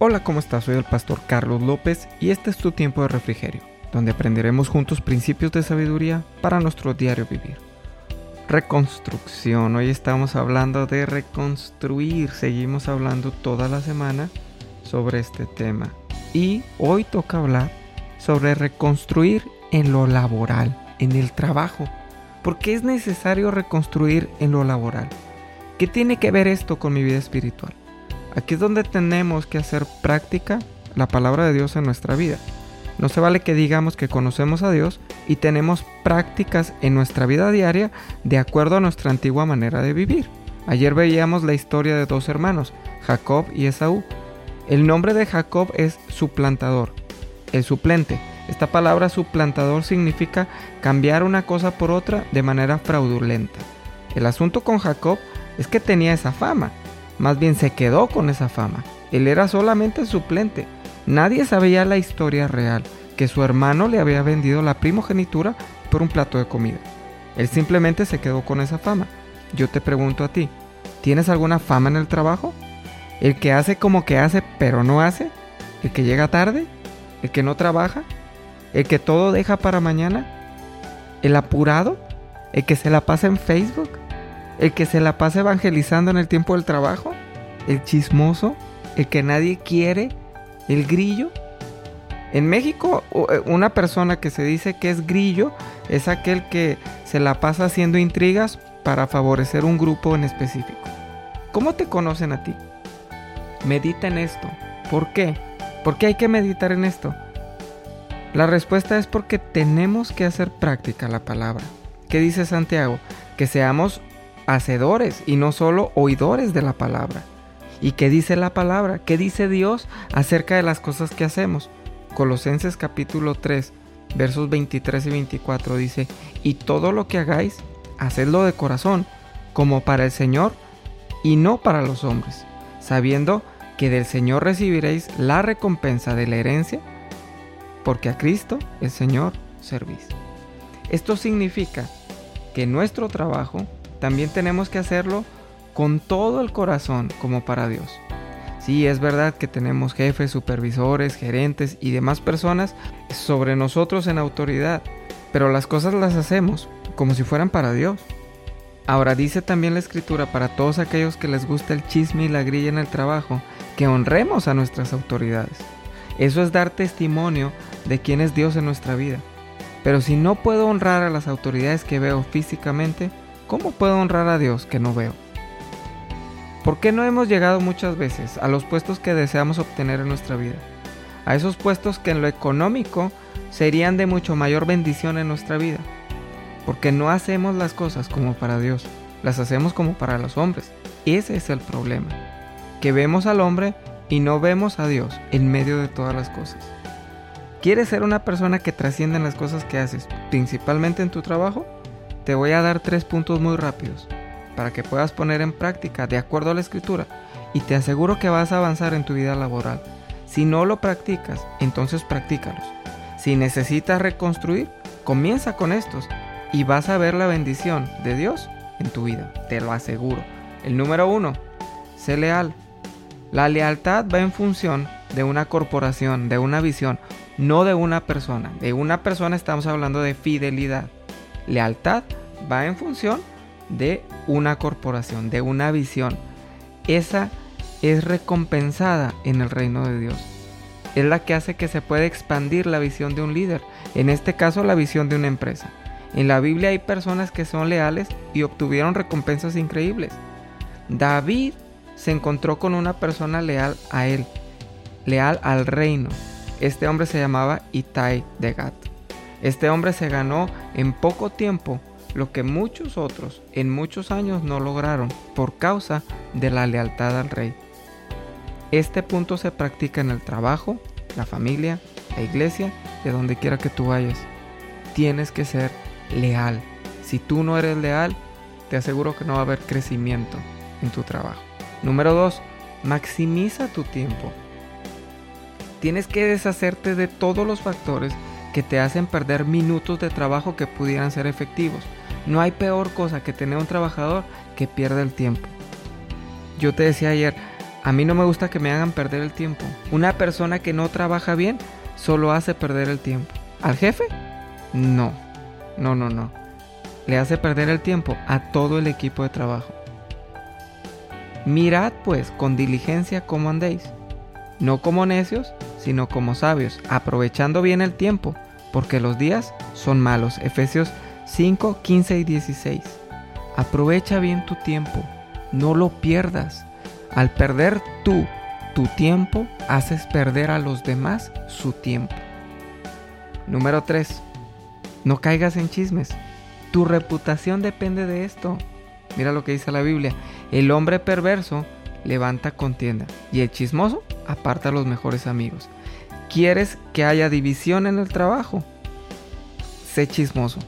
Hola, ¿cómo estás? Soy el pastor Carlos López y este es tu tiempo de refrigerio, donde aprenderemos juntos principios de sabiduría para nuestro diario vivir. Reconstrucción, hoy estamos hablando de reconstruir, seguimos hablando toda la semana sobre este tema y hoy toca hablar sobre reconstruir en lo laboral, en el trabajo. ¿Por qué es necesario reconstruir en lo laboral? ¿Qué tiene que ver esto con mi vida espiritual? Aquí es donde tenemos que hacer práctica la palabra de Dios en nuestra vida. No se vale que digamos que conocemos a Dios y tenemos prácticas en nuestra vida diaria de acuerdo a nuestra antigua manera de vivir. Ayer veíamos la historia de dos hermanos, Jacob y Esaú. El nombre de Jacob es suplantador, el suplente. Esta palabra suplantador significa cambiar una cosa por otra de manera fraudulenta. El asunto con Jacob es que tenía esa fama, más bien se quedó con esa fama. Él era solamente suplente. Nadie sabía la historia real, que su hermano le había vendido la primogenitura por un plato de comida. Él simplemente se quedó con esa fama. Yo te pregunto a ti, ¿tienes alguna fama en el trabajo? ¿El que hace como que hace pero no hace? ¿El que llega tarde? ¿El que no trabaja? ¿El que todo deja para mañana? ¿El apurado? ¿El que se la pasa en Facebook? El que se la pasa evangelizando en el tiempo del trabajo, el chismoso, el que nadie quiere, el grillo. En México, eh, una persona que se dice que es grillo es aquel que se la pasa haciendo intrigas para favorecer un grupo en específico. ¿Cómo te conocen a ti? Medita en esto. ¿Por qué? ¿Por qué hay que meditar en esto? La respuesta es porque tenemos que hacer práctica la palabra. ¿Qué dice Santiago? Que seamos hacedores y no solo oidores de la palabra. ¿Y qué dice la palabra? ¿Qué dice Dios acerca de las cosas que hacemos? Colosenses capítulo 3, versos 23 y 24 dice, y todo lo que hagáis, hacedlo de corazón, como para el Señor y no para los hombres, sabiendo que del Señor recibiréis la recompensa de la herencia, porque a Cristo, el Señor, servís. Esto significa que nuestro trabajo también tenemos que hacerlo con todo el corazón como para Dios. Sí, es verdad que tenemos jefes, supervisores, gerentes y demás personas sobre nosotros en autoridad, pero las cosas las hacemos como si fueran para Dios. Ahora dice también la escritura para todos aquellos que les gusta el chisme y la grilla en el trabajo, que honremos a nuestras autoridades. Eso es dar testimonio de quién es Dios en nuestra vida. Pero si no puedo honrar a las autoridades que veo físicamente, ¿Cómo puedo honrar a Dios que no veo? ¿Por qué no hemos llegado muchas veces a los puestos que deseamos obtener en nuestra vida? A esos puestos que en lo económico serían de mucho mayor bendición en nuestra vida. Porque no hacemos las cosas como para Dios, las hacemos como para los hombres. Ese es el problema. Que vemos al hombre y no vemos a Dios en medio de todas las cosas. ¿Quieres ser una persona que trascienda en las cosas que haces, principalmente en tu trabajo? Te voy a dar tres puntos muy rápidos para que puedas poner en práctica de acuerdo a la escritura y te aseguro que vas a avanzar en tu vida laboral. Si no lo practicas, entonces practícalos. Si necesitas reconstruir, comienza con estos y vas a ver la bendición de Dios en tu vida, te lo aseguro. El número uno, sé leal. La lealtad va en función de una corporación, de una visión, no de una persona. De una persona estamos hablando de fidelidad. Lealtad va en función de una corporación, de una visión. Esa es recompensada en el reino de Dios. Es la que hace que se pueda expandir la visión de un líder, en este caso la visión de una empresa. En la Biblia hay personas que son leales y obtuvieron recompensas increíbles. David se encontró con una persona leal a él, leal al reino. Este hombre se llamaba Itai de Gat. Este hombre se ganó en poco tiempo lo que muchos otros en muchos años no lograron por causa de la lealtad al rey. Este punto se practica en el trabajo, la familia, la iglesia, de donde quiera que tú vayas. Tienes que ser leal. Si tú no eres leal, te aseguro que no va a haber crecimiento en tu trabajo. Número 2. Maximiza tu tiempo. Tienes que deshacerte de todos los factores que te hacen perder minutos de trabajo que pudieran ser efectivos. No hay peor cosa que tener un trabajador que pierda el tiempo. Yo te decía ayer, A mí no me gusta que me hagan perder el tiempo. Una persona que no trabaja bien solo hace perder el tiempo. ¿Al jefe? No. No, no, no. Le hace perder el tiempo a todo el equipo de trabajo. Mirad pues con diligencia cómo andéis, no como necios, sino como sabios, aprovechando bien el tiempo, porque los días son malos. Efesios 5, 15 y 16. Aprovecha bien tu tiempo, no lo pierdas. Al perder tú tu tiempo, haces perder a los demás su tiempo. Número 3. No caigas en chismes. Tu reputación depende de esto. Mira lo que dice la Biblia. El hombre perverso levanta contienda y el chismoso aparta a los mejores amigos. ¿Quieres que haya división en el trabajo? Sé chismoso.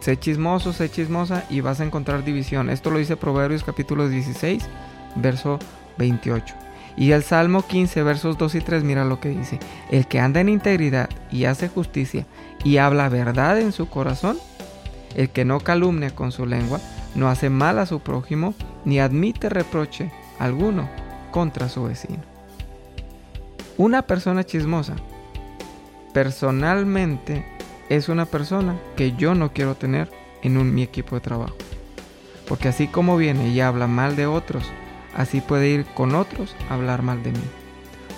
Sé chismoso, sé chismosa y vas a encontrar división. Esto lo dice Proverbios capítulo 16, verso 28. Y el Salmo 15, versos 2 y 3, mira lo que dice. El que anda en integridad y hace justicia y habla verdad en su corazón, el que no calumnia con su lengua, no hace mal a su prójimo, ni admite reproche alguno contra su vecino. Una persona chismosa, personalmente, es una persona que yo no quiero tener en mi equipo de trabajo. Porque así como viene y habla mal de otros, así puede ir con otros a hablar mal de mí.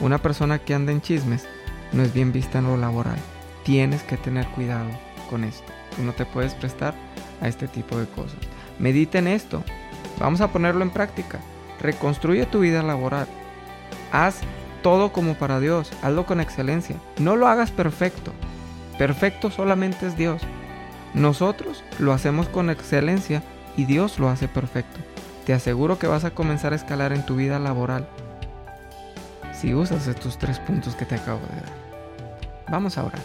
Una persona que anda en chismes no es bien vista en lo laboral. Tienes que tener cuidado con esto. Tú no te puedes prestar a este tipo de cosas. Medita en esto. Vamos a ponerlo en práctica. Reconstruye tu vida laboral. Haz todo como para Dios. Hazlo con excelencia. No lo hagas perfecto. Perfecto solamente es Dios. Nosotros lo hacemos con excelencia y Dios lo hace perfecto. Te aseguro que vas a comenzar a escalar en tu vida laboral si usas estos tres puntos que te acabo de dar. Vamos a orar.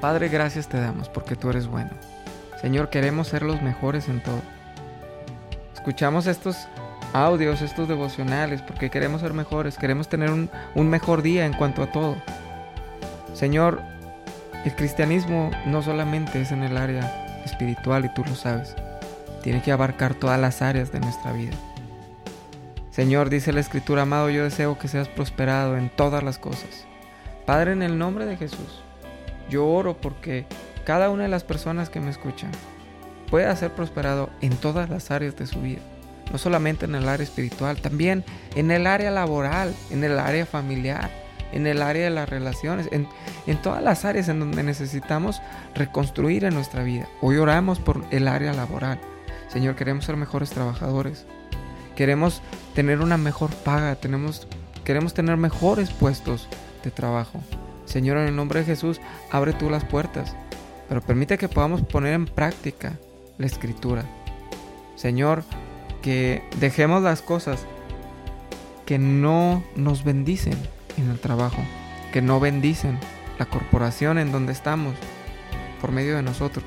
Padre, gracias te damos porque tú eres bueno. Señor, queremos ser los mejores en todo. Escuchamos estos audios, estos devocionales, porque queremos ser mejores, queremos tener un, mejor día en cuanto a todo. Señor, el cristianismo no solamente es en el área espiritual y tú lo sabes, tiene que abarcar todas las áreas de nuestra vida. Señor, dice la Escritura, amado, yo deseo que seas prosperado en todas las cosas. Padre, en el nombre de Jesús, yo oro porque cada una de las personas que me escuchan pueda ser prosperado en todas las áreas de su vida. No solamente en el área espiritual, también en el área laboral, en el área familiar, en el área de las relaciones, en, en todas las áreas en donde necesitamos reconstruir en nuestra vida. Hoy oramos por el área laboral. Señor, queremos ser mejores trabajadores. Queremos tener una mejor paga, tenemos, queremos tener mejores puestos de trabajo. Señor, en el nombre de Jesús, abre tú las puertas pero permite que podamos poner en práctica la escritura. Señor, que dejemos las cosas que no nos bendicen en el trabajo, que no bendicen la corporación en donde estamos por medio de nosotros.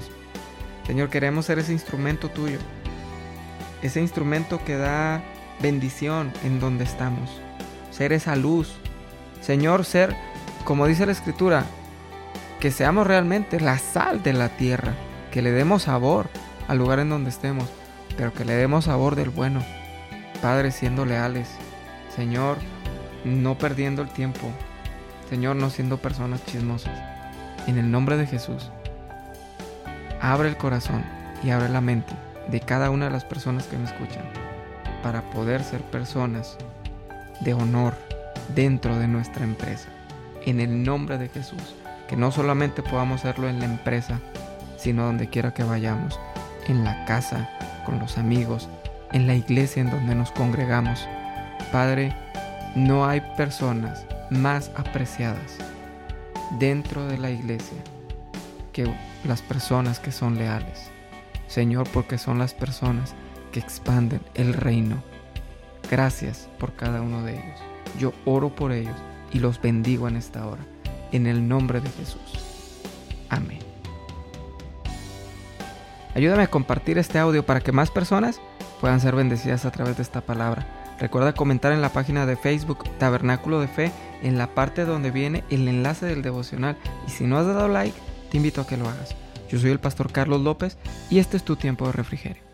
Señor, queremos ser ese instrumento tuyo, ese instrumento que da bendición en donde estamos, ser esa luz. Señor, ser, como dice la escritura, que seamos realmente la sal de la tierra, que le demos sabor al lugar en donde estemos, pero que le demos sabor del bueno. Padre, siendo leales. Señor, no perdiendo el tiempo. Señor, no siendo personas chismosas. En el nombre de Jesús, abre el corazón y abre la mente de cada una de las personas que me escuchan para poder ser personas de honor dentro de nuestra empresa. En el nombre de Jesús que no solamente podamos hacerlo en la empresa, sino donde quiera que vayamos, en la casa, con los amigos, en la iglesia en donde nos congregamos. Padre, no hay personas más apreciadas dentro de la iglesia que las personas que son leales. Señor, porque son las personas que expanden el reino. Gracias por cada uno de ellos. Yo oro por ellos y los bendigo en esta hora en el nombre de Jesús. Amén. Ayúdame a compartir este audio para que más personas puedan ser bendecidas a través de esta palabra. Recuerda comentar en la página de Facebook Tabernáculo de Fe en la parte donde viene el enlace del devocional. Y si no has dado like, te invito a que lo hagas. Yo soy el pastor Carlos López y este es tu tiempo de refrigerio.